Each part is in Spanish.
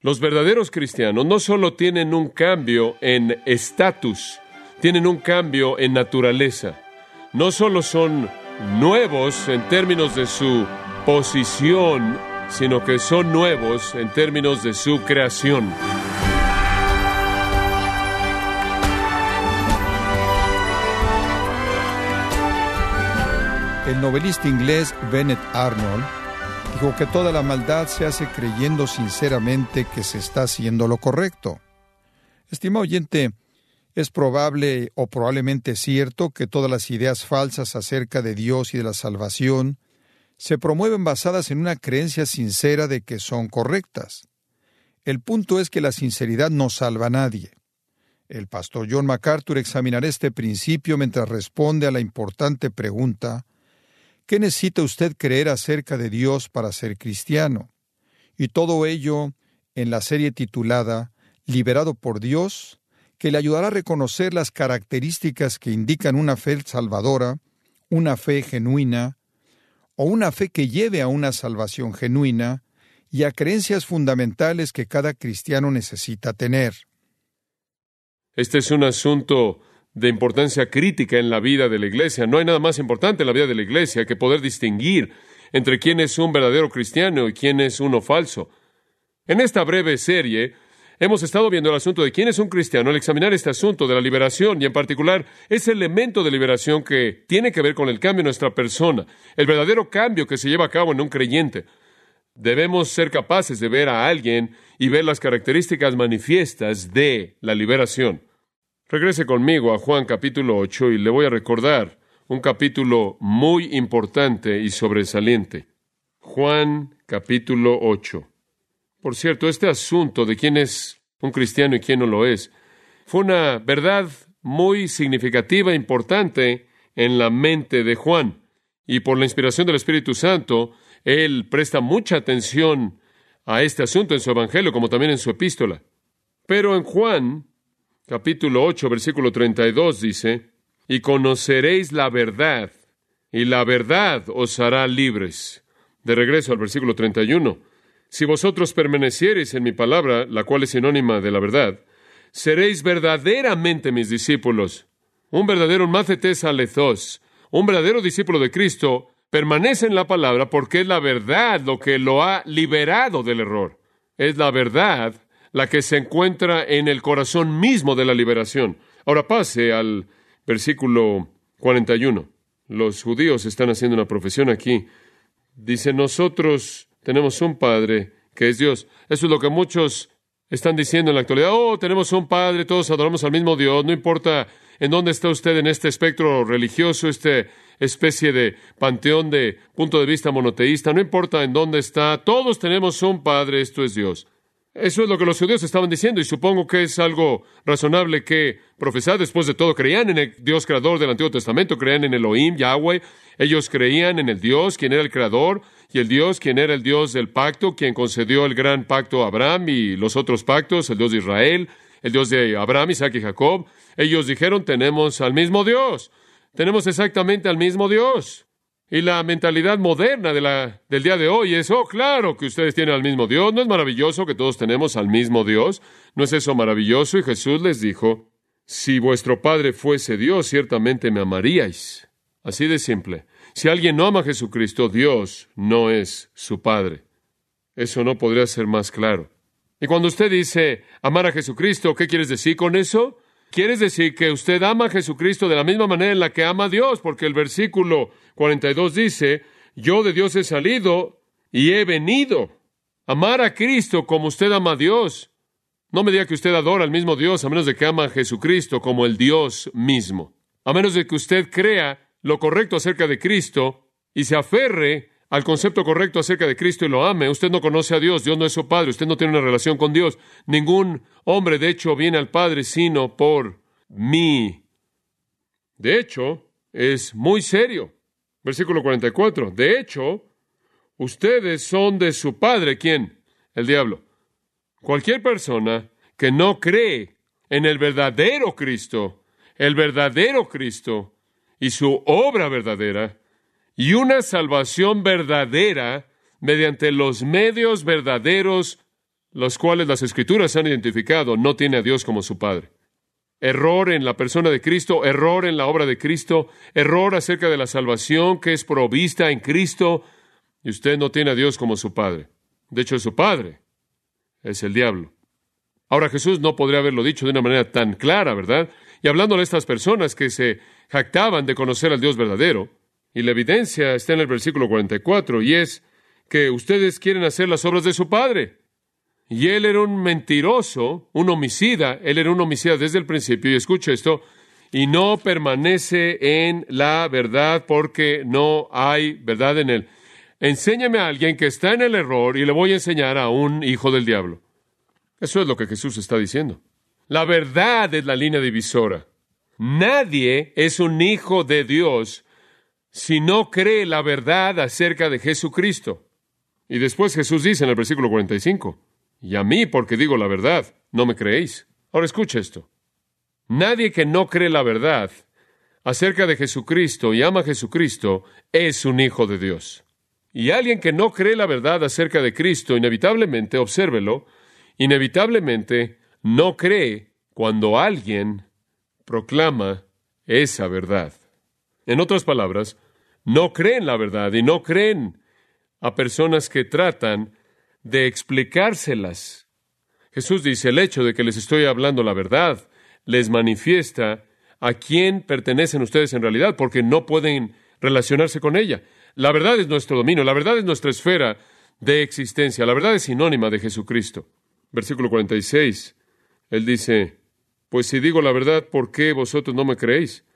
Los verdaderos cristianos no solo tienen un cambio en estatus, tienen un cambio en naturaleza. No solo son nuevos en términos de su posición, sino que son nuevos en términos de su creación. El novelista inglés Bennett Arnold dijo que toda la maldad se hace creyendo sinceramente que se está haciendo lo correcto. Estimado oyente, es probable o probablemente cierto que todas las ideas falsas acerca de Dios y de la salvación se promueven basadas en una creencia sincera de que son correctas. El punto es que la sinceridad no salva a nadie. El pastor John MacArthur examinará este principio mientras responde a la importante pregunta ¿Qué necesita usted creer acerca de Dios para ser cristiano? Y todo ello en la serie titulada Liberado por Dios, que le ayudará a reconocer las características que indican una fe salvadora, una fe genuina, o una fe que lleve a una salvación genuina y a creencias fundamentales que cada cristiano necesita tener. Este es un asunto de importancia crítica en la vida de la iglesia. No hay nada más importante en la vida de la iglesia que poder distinguir entre quién es un verdadero cristiano y quién es uno falso. En esta breve serie Hemos estado viendo el asunto de quién es un cristiano al examinar este asunto de la liberación y en particular ese elemento de liberación que tiene que ver con el cambio en nuestra persona, el verdadero cambio que se lleva a cabo en un creyente. Debemos ser capaces de ver a alguien y ver las características manifiestas de la liberación. Regrese conmigo a Juan capítulo 8 y le voy a recordar un capítulo muy importante y sobresaliente. Juan capítulo 8. Por cierto, este asunto de quién es un cristiano y quién no lo es, fue una verdad muy significativa e importante en la mente de Juan. Y por la inspiración del Espíritu Santo, él presta mucha atención a este asunto en su Evangelio, como también en su epístola. Pero en Juan, capítulo 8, versículo 32, dice, y conoceréis la verdad, y la verdad os hará libres. De regreso al versículo 31. Si vosotros permaneciereis en mi palabra, la cual es sinónima de la verdad, seréis verdaderamente mis discípulos. Un verdadero macetes alethos, un verdadero discípulo de Cristo, permanece en la palabra porque es la verdad lo que lo ha liberado del error. Es la verdad la que se encuentra en el corazón mismo de la liberación. Ahora pase al versículo 41. Los judíos están haciendo una profesión aquí. Dice, nosotros tenemos un Padre que es Dios. Eso es lo que muchos están diciendo en la actualidad. Oh, tenemos un Padre, todos adoramos al mismo Dios, no importa en dónde está usted en este espectro religioso, esta especie de panteón de punto de vista monoteísta, no importa en dónde está, todos tenemos un Padre, esto es Dios. Eso es lo que los judíos estaban diciendo y supongo que es algo razonable que profesar. Después de todo, creían en el Dios creador del Antiguo Testamento, creían en Elohim, Yahweh. Ellos creían en el Dios, quien era el creador, y el Dios, quien era el Dios del pacto, quien concedió el gran pacto a Abraham y los otros pactos, el Dios de Israel, el Dios de Abraham, Isaac y Jacob. Ellos dijeron, tenemos al mismo Dios, tenemos exactamente al mismo Dios. Y la mentalidad moderna del día de hoy es, oh, claro que ustedes tienen al mismo Dios. ¿No es maravilloso que todos tenemos al mismo Dios? ¿No es eso maravilloso? Y Jesús les dijo, si vuestro Padre fuese Dios, ciertamente me amaríais. Así de simple. Si alguien no ama a Jesucristo, Dios no es su Padre. Eso no podría ser más claro. Y cuando usted dice amar a Jesucristo, ¿qué quieres decir con eso? Quieres decir que usted ama a Jesucristo de la misma manera en la que ama a Dios, porque el versículo 42 dice, yo de Dios he salido y he venido. Amar a Cristo como usted ama a Dios. No me diga que usted adora al mismo Dios a menos de que ama a Jesucristo como el Dios mismo. A menos de que usted crea lo correcto acerca de Cristo y se aferre al concepto correcto acerca de Cristo y lo ame, usted no conoce a Dios, Dios no es su Padre, usted no tiene una relación con Dios. Ningún hombre, de hecho, viene al Padre sino por mí. De hecho, es muy serio. Versículo 44. De hecho, ustedes son de su Padre, ¿quién? El diablo. Cualquier persona que no cree en el verdadero Cristo, el verdadero Cristo y su obra verdadera, y una salvación verdadera mediante los medios verdaderos los cuales las escrituras han identificado, no tiene a Dios como su Padre. Error en la persona de Cristo, error en la obra de Cristo, error acerca de la salvación que es provista en Cristo, y usted no tiene a Dios como su Padre. De hecho, su Padre es el diablo. Ahora Jesús no podría haberlo dicho de una manera tan clara, ¿verdad? Y hablando a estas personas que se jactaban de conocer al Dios verdadero, y la evidencia está en el versículo 44, y es que ustedes quieren hacer las obras de su Padre. Y él era un mentiroso, un homicida, él era un homicida desde el principio, y escucha esto, y no permanece en la verdad porque no hay verdad en él. Enséñame a alguien que está en el error y le voy a enseñar a un hijo del diablo. Eso es lo que Jesús está diciendo. La verdad es la línea divisora. Nadie es un hijo de Dios si no cree la verdad acerca de Jesucristo. Y después Jesús dice en el versículo 45, y a mí porque digo la verdad, no me creéis. Ahora escucha esto. Nadie que no cree la verdad acerca de Jesucristo y ama a Jesucristo es un hijo de Dios. Y alguien que no cree la verdad acerca de Cristo, inevitablemente, obsérvelo, inevitablemente no cree cuando alguien proclama esa verdad. En otras palabras, no creen la verdad y no creen a personas que tratan de explicárselas. Jesús dice, el hecho de que les estoy hablando la verdad les manifiesta a quién pertenecen ustedes en realidad, porque no pueden relacionarse con ella. La verdad es nuestro dominio, la verdad es nuestra esfera de existencia, la verdad es sinónima de Jesucristo. Versículo 46, él dice, pues si digo la verdad, ¿por qué vosotros no me creéis?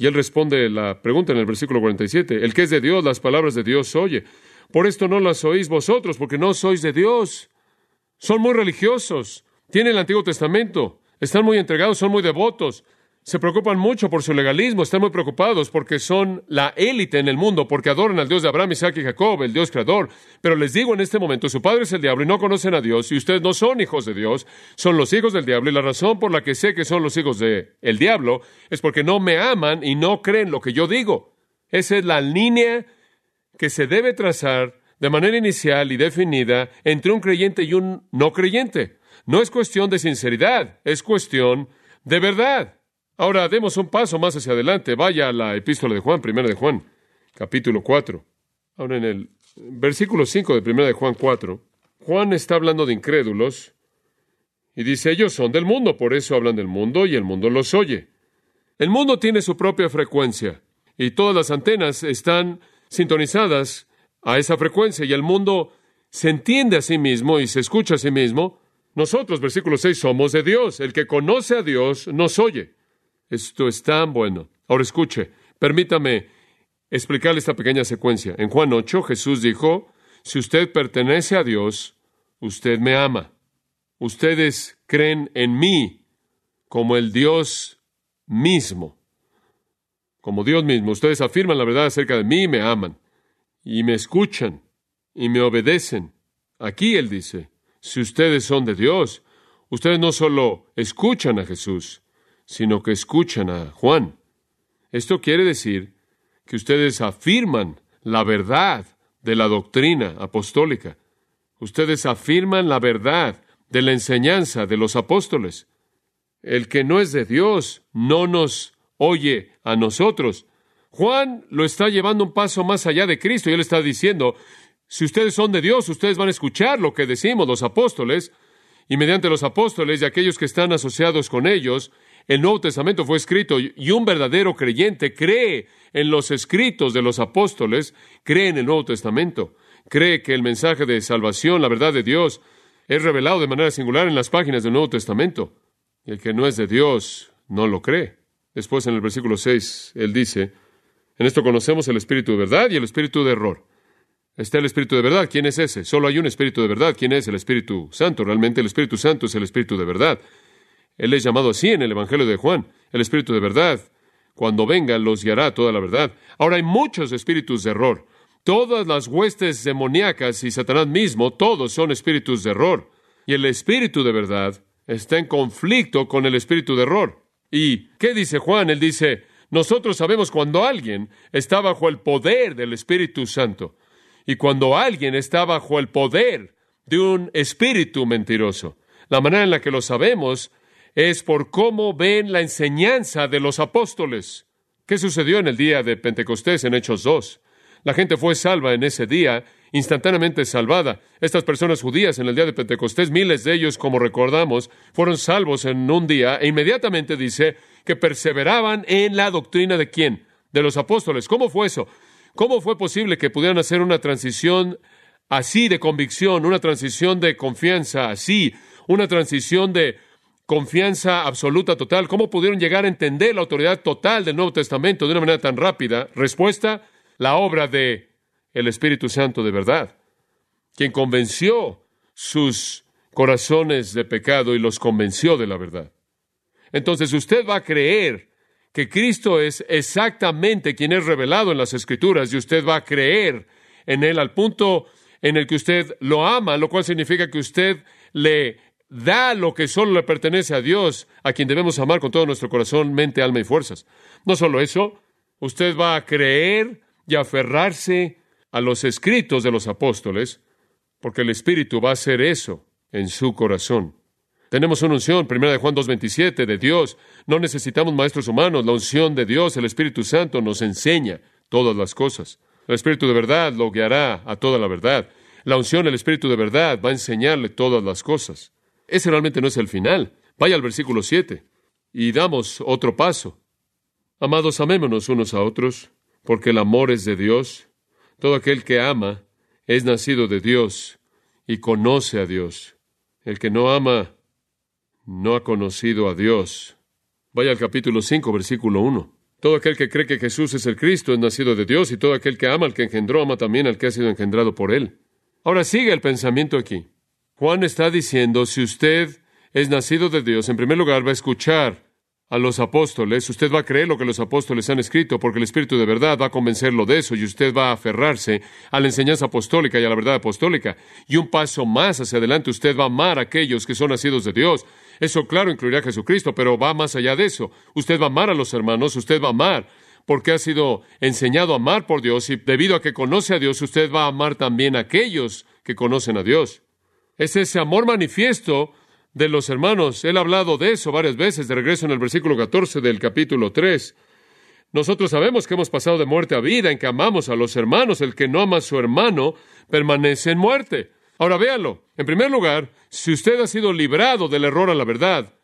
Y él responde la pregunta en el versículo 47, el que es de Dios, las palabras de Dios oye. Por esto no las oís vosotros, porque no sois de Dios. Son muy religiosos, tienen el Antiguo Testamento, están muy entregados, son muy devotos, se preocupan mucho por su legalismo, están muy preocupados porque son la élite en el mundo, porque adoran al Dios de Abraham, Isaac y Jacob, el Dios creador. Pero les digo en este momento, su padre es el diablo y no conocen a Dios, y ustedes no son hijos de Dios, son los hijos del diablo, y la razón por la que sé que son los hijos del el diablo es porque no me aman y no creen lo que yo digo. Esa es la línea que se debe trazar de manera inicial y definida entre un creyente y un no creyente. No es cuestión de sinceridad, es cuestión de verdad. Ahora demos un paso más hacia adelante. Vaya a la epístola de Juan, primera de Juan, capítulo 4. Ahora en el versículo 5 de primera de Juan 4, Juan está hablando de incrédulos y dice, ellos son del mundo, por eso hablan del mundo y el mundo los oye. El mundo tiene su propia frecuencia y todas las antenas están sintonizadas a esa frecuencia y el mundo se entiende a sí mismo y se escucha a sí mismo. Nosotros, versículo 6, somos de Dios. El que conoce a Dios nos oye. Esto es tan bueno. Ahora escuche, permítame explicarle esta pequeña secuencia. En Juan 8 Jesús dijo, si usted pertenece a Dios, usted me ama. Ustedes creen en mí como el Dios mismo. Como Dios mismo. Ustedes afirman la verdad acerca de mí y me aman. Y me escuchan y me obedecen. Aquí Él dice, si ustedes son de Dios, ustedes no solo escuchan a Jesús, sino que escuchan a Juan. Esto quiere decir que ustedes afirman la verdad de la doctrina apostólica. Ustedes afirman la verdad de la enseñanza de los apóstoles. El que no es de Dios no nos oye a nosotros. Juan lo está llevando un paso más allá de Cristo y él está diciendo, si ustedes son de Dios, ustedes van a escuchar lo que decimos los apóstoles, y mediante los apóstoles y aquellos que están asociados con ellos, el Nuevo Testamento fue escrito y un verdadero creyente cree en los escritos de los apóstoles, cree en el Nuevo Testamento, cree que el mensaje de salvación, la verdad de Dios, es revelado de manera singular en las páginas del Nuevo Testamento. El que no es de Dios no lo cree. Después en el versículo 6, él dice, en esto conocemos el espíritu de verdad y el espíritu de error. Está el Espíritu de verdad. ¿Quién es ese? Solo hay un Espíritu de verdad. ¿Quién es el Espíritu Santo? Realmente el Espíritu Santo es el Espíritu de verdad. Él es llamado así en el Evangelio de Juan, el Espíritu de verdad. Cuando venga, los guiará toda la verdad. Ahora hay muchos espíritus de error. Todas las huestes demoníacas y Satanás mismo, todos son espíritus de error. Y el espíritu de verdad está en conflicto con el espíritu de error. ¿Y qué dice Juan? Él dice, nosotros sabemos cuando alguien está bajo el poder del Espíritu Santo y cuando alguien está bajo el poder de un espíritu mentiroso. La manera en la que lo sabemos es por cómo ven la enseñanza de los apóstoles. ¿Qué sucedió en el día de Pentecostés en Hechos 2? La gente fue salva en ese día, instantáneamente salvada. Estas personas judías en el día de Pentecostés, miles de ellos, como recordamos, fueron salvos en un día e inmediatamente dice que perseveraban en la doctrina de quién? De los apóstoles. ¿Cómo fue eso? ¿Cómo fue posible que pudieran hacer una transición así de convicción, una transición de confianza así, una transición de confianza absoluta total? ¿Cómo pudieron llegar a entender la autoridad total del Nuevo Testamento de una manera tan rápida? Respuesta, la obra de el Espíritu Santo de verdad, quien convenció sus corazones de pecado y los convenció de la verdad. Entonces usted va a creer que Cristo es exactamente quien es revelado en las Escrituras y usted va a creer en Él al punto en el que usted lo ama, lo cual significa que usted le da lo que solo le pertenece a Dios, a quien debemos amar con todo nuestro corazón, mente, alma y fuerzas. No solo eso, usted va a creer y aferrarse a los escritos de los apóstoles, porque el Espíritu va a hacer eso en su corazón. Tenemos una unción, primera de Juan 2.27, de Dios. No necesitamos maestros humanos. La unción de Dios, el Espíritu Santo, nos enseña todas las cosas. El Espíritu de verdad lo guiará a toda la verdad. La unción, el Espíritu de verdad, va a enseñarle todas las cosas. Ese realmente no es el final. Vaya al versículo 7 y damos otro paso. Amados, amémonos unos a otros, porque el amor es de Dios. Todo aquel que ama es nacido de Dios y conoce a Dios. El que no ama no ha conocido a Dios. Vaya al capítulo 5, versículo 1. Todo aquel que cree que Jesús es el Cristo es nacido de Dios y todo aquel que ama al que engendró ama también al que ha sido engendrado por él. Ahora sigue el pensamiento aquí. Juan está diciendo, si usted es nacido de Dios, en primer lugar va a escuchar a los apóstoles, usted va a creer lo que los apóstoles han escrito, porque el Espíritu de verdad va a convencerlo de eso, y usted va a aferrarse a la enseñanza apostólica y a la verdad apostólica. Y un paso más hacia adelante, usted va a amar a aquellos que son nacidos de Dios. Eso, claro, incluirá a Jesucristo, pero va más allá de eso. Usted va a amar a los hermanos, usted va a amar porque ha sido enseñado a amar por Dios y debido a que conoce a Dios, usted va a amar también a aquellos que conocen a Dios. Es ese amor manifiesto de los hermanos. Él ha hablado de eso varias veces, de regreso en el versículo 14 del capítulo 3. Nosotros sabemos que hemos pasado de muerte a vida, en que amamos a los hermanos. El que no ama a su hermano permanece en muerte. Ahora véalo. En primer lugar, si usted ha sido librado del error a la verdad,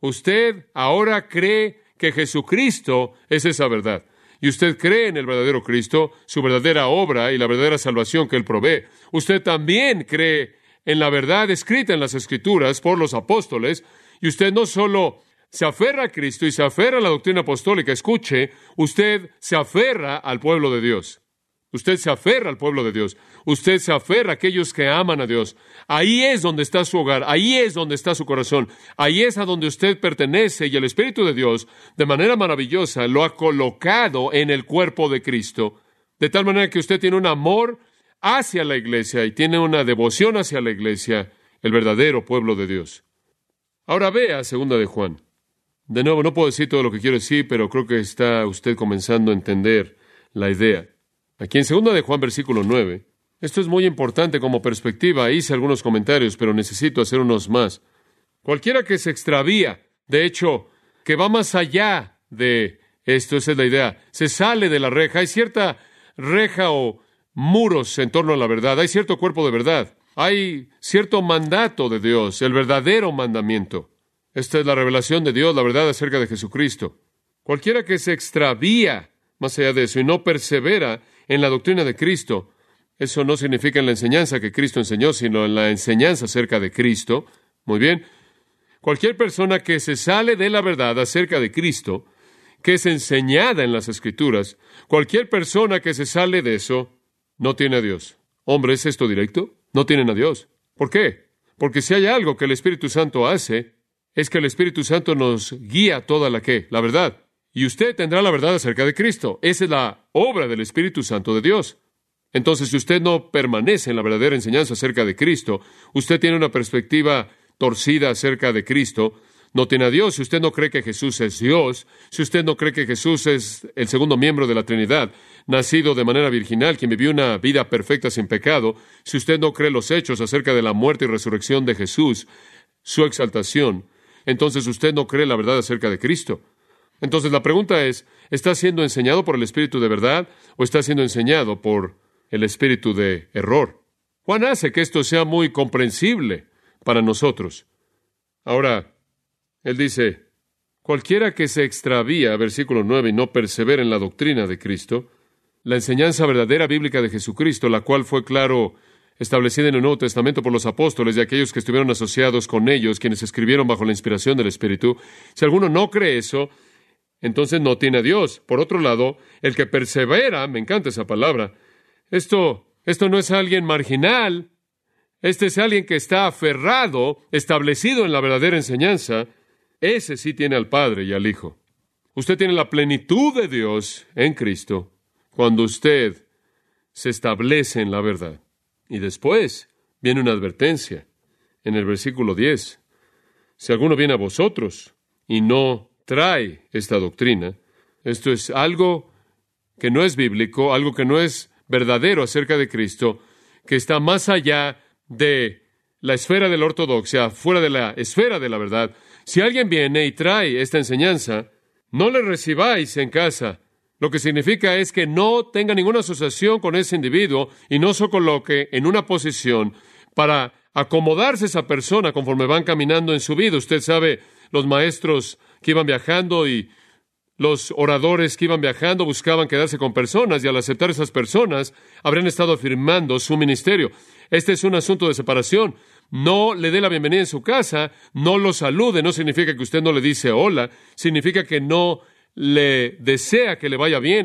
usted ahora cree que Jesucristo es esa verdad. Y usted cree en el verdadero Cristo, su verdadera obra y la verdadera salvación que Él provee. Usted también cree en la verdad escrita en las Escrituras por los apóstoles, y usted no solo se aferra a Cristo y se aferra a la doctrina apostólica, escuche, usted se aferra al pueblo de Dios. Usted se aferra al pueblo de Dios. Usted se aferra a aquellos que aman a Dios. Ahí es donde está su hogar. Ahí es donde está su corazón. Ahí es a donde usted pertenece y el Espíritu de Dios, de manera maravillosa, lo ha colocado en el cuerpo de Cristo. De tal manera que usted tiene un amor hacia la iglesia y tiene una devoción hacia la iglesia, el verdadero pueblo de Dios. Ahora vea segunda de Juan. De nuevo, no puedo decir todo lo que quiero decir, pero creo que está usted comenzando a entender la idea. Aquí en segunda de Juan, versículo 9, esto es muy importante como perspectiva. Hice algunos comentarios, pero necesito hacer unos más. Cualquiera que se extravía, de hecho, que va más allá de esto, esa es la idea, se sale de la reja. Hay cierta reja o muros en torno a la verdad, hay cierto cuerpo de verdad, hay cierto mandato de Dios, el verdadero mandamiento. Esta es la revelación de Dios, la verdad acerca de Jesucristo. Cualquiera que se extravía más allá de eso y no persevera en la doctrina de Cristo, eso no significa en la enseñanza que Cristo enseñó, sino en la enseñanza acerca de Cristo. Muy bien. Cualquier persona que se sale de la verdad acerca de Cristo, que es enseñada en las Escrituras, cualquier persona que se sale de eso, no tiene a Dios. Hombre, ¿es esto directo? No tienen a Dios. ¿Por qué? Porque si hay algo que el Espíritu Santo hace, es que el Espíritu Santo nos guía toda la que, la verdad. Y usted tendrá la verdad acerca de Cristo. Esa es la obra del Espíritu Santo de Dios. Entonces, si usted no permanece en la verdadera enseñanza acerca de Cristo, usted tiene una perspectiva torcida acerca de Cristo, no tiene a Dios. Si usted no cree que Jesús es Dios, si usted no cree que Jesús es el segundo miembro de la Trinidad, nacido de manera virginal, quien vivió una vida perfecta sin pecado, si usted no cree los hechos acerca de la muerte y resurrección de Jesús, su exaltación, entonces usted no cree la verdad acerca de Cristo. Entonces la pregunta es, ¿está siendo enseñado por el Espíritu de verdad o está siendo enseñado por el Espíritu de error? Juan hace que esto sea muy comprensible para nosotros. Ahora, él dice, cualquiera que se extravía, versículo 9, y no persevera en la doctrina de Cristo, la enseñanza verdadera bíblica de Jesucristo, la cual fue, claro, establecida en el Nuevo Testamento por los apóstoles y aquellos que estuvieron asociados con ellos, quienes escribieron bajo la inspiración del Espíritu, si alguno no cree eso, entonces no tiene a Dios. Por otro lado, el que persevera, me encanta esa palabra, esto, esto no es alguien marginal, este es alguien que está aferrado, establecido en la verdadera enseñanza, ese sí tiene al Padre y al Hijo. Usted tiene la plenitud de Dios en Cristo cuando usted se establece en la verdad. Y después viene una advertencia en el versículo 10. Si alguno viene a vosotros y no trae esta doctrina, esto es algo que no es bíblico, algo que no es verdadero acerca de Cristo, que está más allá de la esfera de la ortodoxia, fuera de la esfera de la verdad. Si alguien viene y trae esta enseñanza, no le recibáis en casa, lo que significa es que no tenga ninguna asociación con ese individuo y no se coloque en una posición para acomodarse esa persona conforme van caminando en su vida. Usted sabe, los maestros que iban viajando y los oradores que iban viajando buscaban quedarse con personas y al aceptar esas personas habrían estado afirmando su ministerio. Este es un asunto de separación. No le dé la bienvenida en su casa, no lo salude, no significa que usted no le dice hola, significa que no le desea que le vaya bien.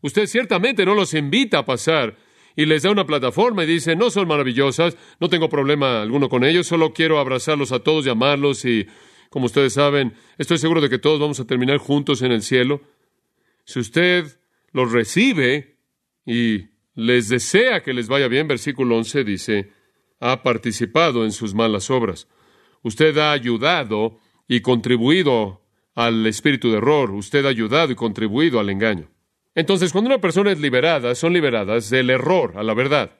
Usted ciertamente no los invita a pasar y les da una plataforma y dice, no son maravillosas, no tengo problema alguno con ellos, solo quiero abrazarlos a todos y amarlos y, como ustedes saben, estoy seguro de que todos vamos a terminar juntos en el cielo. Si usted los recibe y les desea que les vaya bien, versículo 11 dice, ha participado en sus malas obras. Usted ha ayudado y contribuido al espíritu de error, usted ha ayudado y contribuido al engaño. Entonces, cuando una persona es liberada, son liberadas del error a la verdad.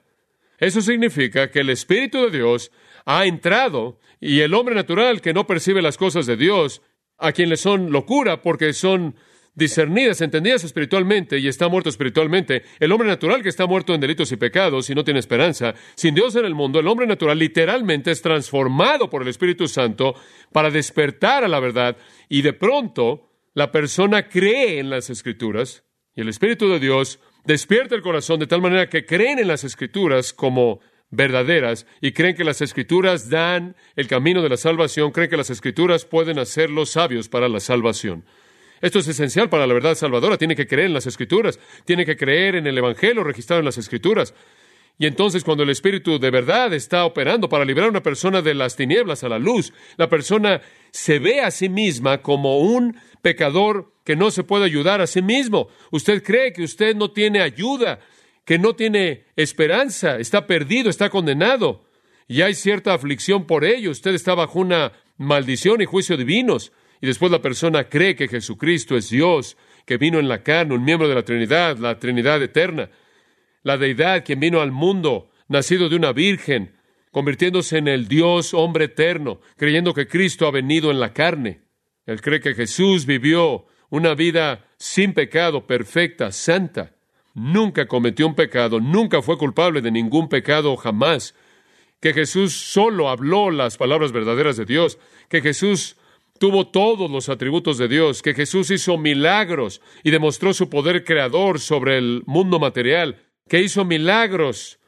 Eso significa que el Espíritu de Dios ha entrado y el hombre natural que no percibe las cosas de Dios, a quien le son locura porque son discernidas, entendidas espiritualmente y está muerto espiritualmente. El hombre natural que está muerto en delitos y pecados y no tiene esperanza, sin Dios en el mundo, el hombre natural literalmente es transformado por el Espíritu Santo para despertar a la verdad y de pronto la persona cree en las escrituras y el Espíritu de Dios despierta el corazón de tal manera que creen en las escrituras como verdaderas y creen que las escrituras dan el camino de la salvación, creen que las escrituras pueden hacerlos sabios para la salvación. Esto es esencial para la verdad salvadora. Tiene que creer en las Escrituras, tiene que creer en el Evangelio registrado en las Escrituras. Y entonces cuando el Espíritu de verdad está operando para liberar a una persona de las tinieblas a la luz, la persona se ve a sí misma como un pecador que no se puede ayudar a sí mismo. Usted cree que usted no tiene ayuda, que no tiene esperanza, está perdido, está condenado. Y hay cierta aflicción por ello. Usted está bajo una maldición y juicio divinos y después la persona cree que Jesucristo es Dios, que vino en la carne, un miembro de la Trinidad, la Trinidad eterna, la deidad quien vino al mundo, nacido de una virgen, convirtiéndose en el Dios hombre eterno, creyendo que Cristo ha venido en la carne. Él cree que Jesús vivió una vida sin pecado, perfecta, santa. Nunca cometió un pecado, nunca fue culpable de ningún pecado jamás. Que Jesús solo habló las palabras verdaderas de Dios, que Jesús tuvo todos los atributos de Dios, que Jesús hizo milagros y demostró su poder creador sobre el mundo material, que hizo milagros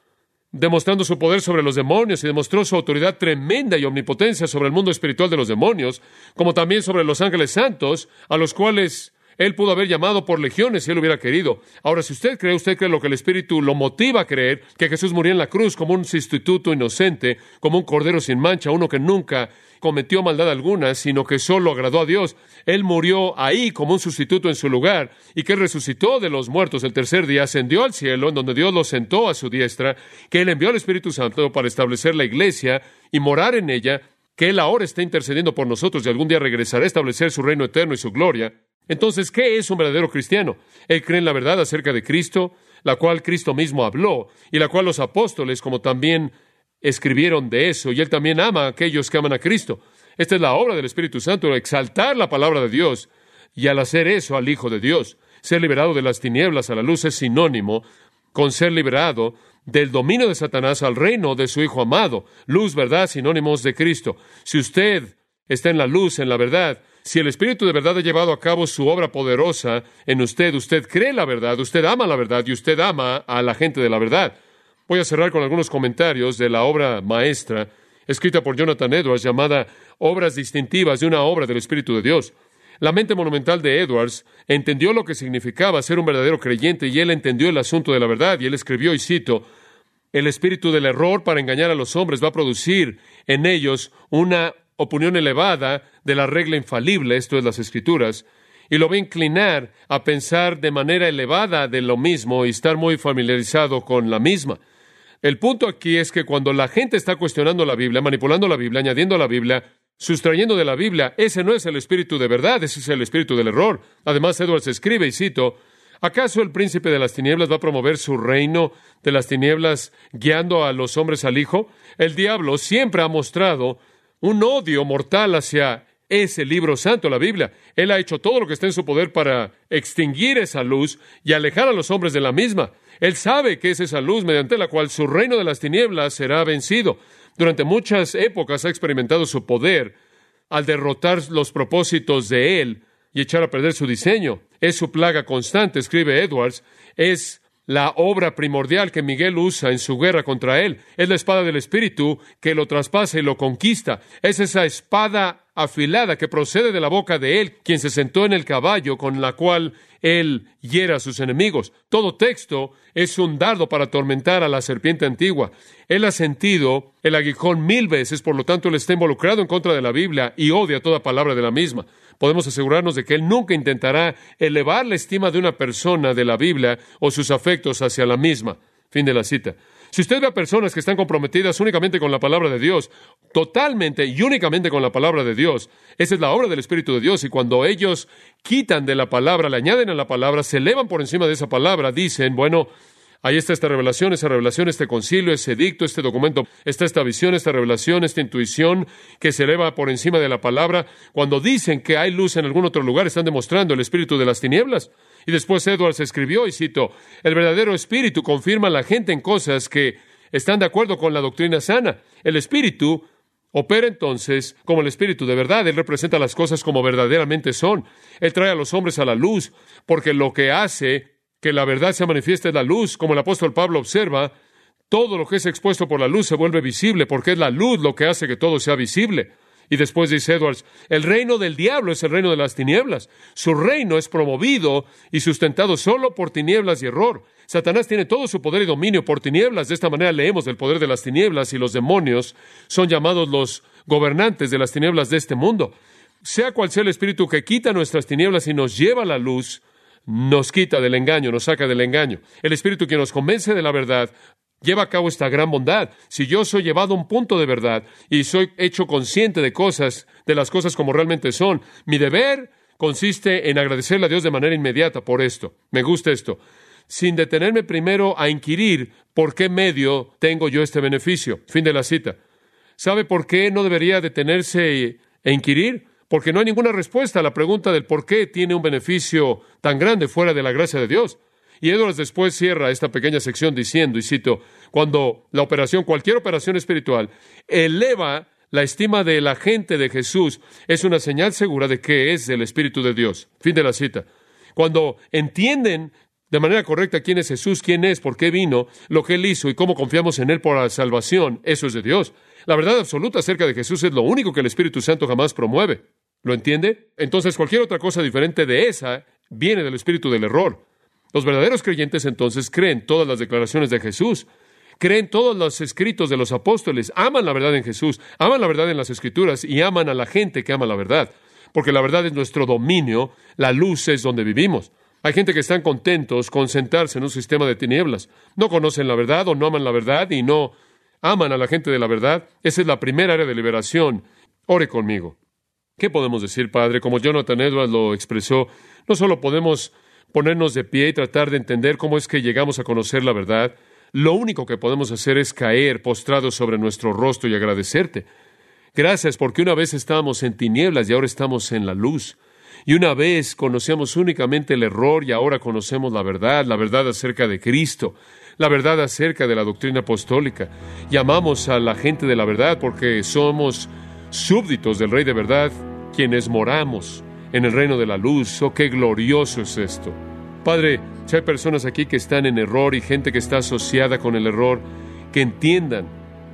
demostrando su poder sobre los demonios y demostró su autoridad tremenda y omnipotencia sobre el mundo espiritual de los demonios, como también sobre los ángeles santos, a los cuales él pudo haber llamado por legiones si él hubiera querido. Ahora, si usted cree, usted cree lo que el Espíritu lo motiva a creer, que Jesús murió en la cruz como un sustituto inocente, como un cordero sin mancha, uno que nunca cometió maldad alguna, sino que solo agradó a Dios. Él murió ahí como un sustituto en su lugar y que resucitó de los muertos el tercer día, ascendió al cielo, en donde Dios lo sentó a su diestra, que Él envió al Espíritu Santo para establecer la iglesia y morar en ella que Él ahora está intercediendo por nosotros y algún día regresará a establecer su reino eterno y su gloria. Entonces, ¿qué es un verdadero cristiano? Él cree en la verdad acerca de Cristo, la cual Cristo mismo habló y la cual los apóstoles, como también escribieron de eso, y Él también ama a aquellos que aman a Cristo. Esta es la obra del Espíritu Santo, exaltar la palabra de Dios y al hacer eso al Hijo de Dios. Ser liberado de las tinieblas a la luz es sinónimo con ser liberado del dominio de Satanás al reino de su Hijo amado. Luz, verdad, sinónimos de Cristo. Si usted está en la luz, en la verdad, si el Espíritu de verdad ha llevado a cabo su obra poderosa en usted, usted cree la verdad, usted ama la verdad y usted ama a la gente de la verdad. Voy a cerrar con algunos comentarios de la obra maestra escrita por Jonathan Edwards llamada Obras distintivas de una obra del Espíritu de Dios. La mente monumental de Edwards entendió lo que significaba ser un verdadero creyente y él entendió el asunto de la verdad y él escribió y cito, el espíritu del error para engañar a los hombres va a producir en ellos una opinión elevada de la regla infalible, esto es las escrituras, y lo va a inclinar a pensar de manera elevada de lo mismo y estar muy familiarizado con la misma. El punto aquí es que cuando la gente está cuestionando la Biblia, manipulando la Biblia, añadiendo la Biblia, sustrayendo de la Biblia, ese no es el espíritu de verdad, ese es el espíritu del error. Además, Edwards escribe, y cito, ¿acaso el príncipe de las tinieblas va a promover su reino de las tinieblas guiando a los hombres al Hijo? El diablo siempre ha mostrado un odio mortal hacia ese libro santo, la Biblia. Él ha hecho todo lo que está en su poder para extinguir esa luz y alejar a los hombres de la misma. Él sabe que es esa luz mediante la cual su reino de las tinieblas será vencido. Durante muchas épocas ha experimentado su poder al derrotar los propósitos de Él y echar a perder su diseño. Es su plaga constante, escribe Edwards, es la obra primordial que Miguel usa en su guerra contra él. Es la espada del Espíritu que lo traspasa y lo conquista. Es esa espada afilada que procede de la boca de él, quien se sentó en el caballo con la cual él hiera a sus enemigos. Todo texto es un dardo para atormentar a la serpiente antigua. Él ha sentido el aguijón mil veces, por lo tanto él está involucrado en contra de la Biblia y odia toda palabra de la misma. Podemos asegurarnos de que él nunca intentará elevar la estima de una persona de la Biblia o sus afectos hacia la misma. Fin de la cita. Si usted ve a personas que están comprometidas únicamente con la palabra de Dios, totalmente y únicamente con la palabra de Dios, esa es la obra del Espíritu de Dios. Y cuando ellos quitan de la palabra, le añaden a la palabra, se elevan por encima de esa palabra, dicen, bueno, Ahí está esta revelación, esa revelación, este concilio, ese dicto, este documento, está esta visión, esta revelación, esta intuición que se eleva por encima de la palabra. Cuando dicen que hay luz en algún otro lugar, están demostrando el espíritu de las tinieblas. Y después Edwards escribió y cito, el verdadero espíritu confirma a la gente en cosas que están de acuerdo con la doctrina sana. El espíritu opera entonces como el espíritu de verdad. Él representa las cosas como verdaderamente son. Él trae a los hombres a la luz porque lo que hace que la verdad se manifiesta en la luz, como el apóstol Pablo observa, todo lo que es expuesto por la luz se vuelve visible, porque es la luz lo que hace que todo sea visible. Y después dice Edwards, el reino del diablo es el reino de las tinieblas. Su reino es promovido y sustentado solo por tinieblas y error. Satanás tiene todo su poder y dominio por tinieblas. De esta manera leemos del poder de las tinieblas y los demonios son llamados los gobernantes de las tinieblas de este mundo. Sea cual sea el espíritu que quita nuestras tinieblas y nos lleva a la luz, nos quita del engaño, nos saca del engaño. El Espíritu que nos convence de la verdad lleva a cabo esta gran bondad. Si yo soy llevado a un punto de verdad y soy hecho consciente de cosas, de las cosas como realmente son, mi deber consiste en agradecerle a Dios de manera inmediata por esto. Me gusta esto. Sin detenerme primero a inquirir por qué medio tengo yo este beneficio. Fin de la cita. ¿Sabe por qué no debería detenerse e inquirir? Porque no hay ninguna respuesta a la pregunta del por qué tiene un beneficio tan grande fuera de la gracia de Dios. Y Edwards después cierra esta pequeña sección diciendo, y cito, cuando la operación, cualquier operación espiritual, eleva la estima de la gente de Jesús, es una señal segura de que es el Espíritu de Dios. Fin de la cita. Cuando entienden de manera correcta quién es Jesús, quién es, por qué vino, lo que Él hizo y cómo confiamos en Él por la salvación, eso es de Dios. La verdad absoluta acerca de Jesús es lo único que el Espíritu Santo jamás promueve. ¿Lo entiende? Entonces cualquier otra cosa diferente de esa viene del espíritu del error. Los verdaderos creyentes entonces creen todas las declaraciones de Jesús, creen todos los escritos de los apóstoles, aman la verdad en Jesús, aman la verdad en las escrituras y aman a la gente que ama la verdad, porque la verdad es nuestro dominio, la luz es donde vivimos. Hay gente que están contentos con sentarse en un sistema de tinieblas. No conocen la verdad o no aman la verdad y no aman a la gente de la verdad. Esa es la primera área de liberación Ore conmigo. ¿Qué podemos decir, Padre? Como Jonathan Edwards lo expresó, no solo podemos ponernos de pie y tratar de entender cómo es que llegamos a conocer la verdad, lo único que podemos hacer es caer postrados sobre nuestro rostro y agradecerte. Gracias porque una vez estábamos en tinieblas y ahora estamos en la luz. Y una vez conocíamos únicamente el error y ahora conocemos la verdad, la verdad acerca de Cristo, la verdad acerca de la doctrina apostólica. Llamamos a la gente de la verdad porque somos súbditos del Rey de verdad, quienes moramos en el reino de la luz. Oh, qué glorioso es esto. Padre, si hay personas aquí que están en error y gente que está asociada con el error, que entiendan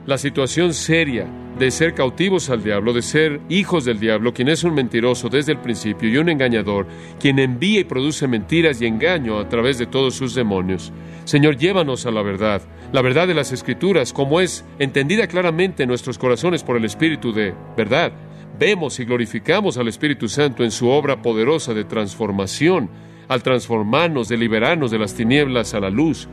la situación seria de ser cautivos al diablo, de ser hijos del diablo, quien es un mentiroso desde el principio y un engañador, quien envía y produce mentiras y engaño a través de todos sus demonios. Señor, llévanos a la verdad, la verdad de las Escrituras, como es entendida claramente en nuestros corazones por el Espíritu de verdad. Vemos y glorificamos al Espíritu Santo en su obra poderosa de transformación, al transformarnos, de liberarnos de las tinieblas a la luz.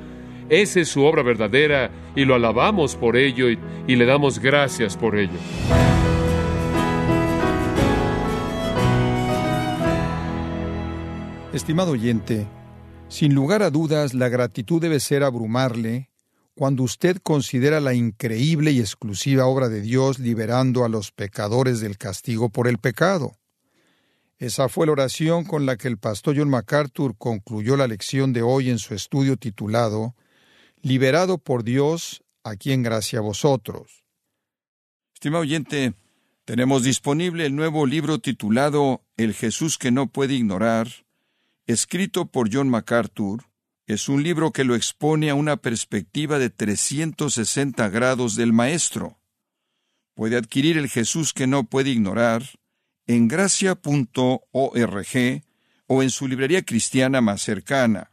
Esa es su obra verdadera y lo alabamos por ello y, le damos gracias por ello. Estimado oyente, sin lugar a dudas la gratitud debe ser abrumarle cuando usted considera la increíble y exclusiva obra de Dios liberando a los pecadores del castigo por el pecado. Esa fue la oración con la que el pastor John MacArthur concluyó la lección de hoy en su estudio titulado liberado por Dios, a quien gracia a vosotros. Estimado oyente, tenemos disponible el nuevo libro titulado El Jesús que no puede ignorar, escrito por John MacArthur. Es un libro que lo expone a una perspectiva de 360 grados del Maestro. Puede adquirir el Jesús que no puede ignorar en gracia.org o en su librería cristiana más cercana.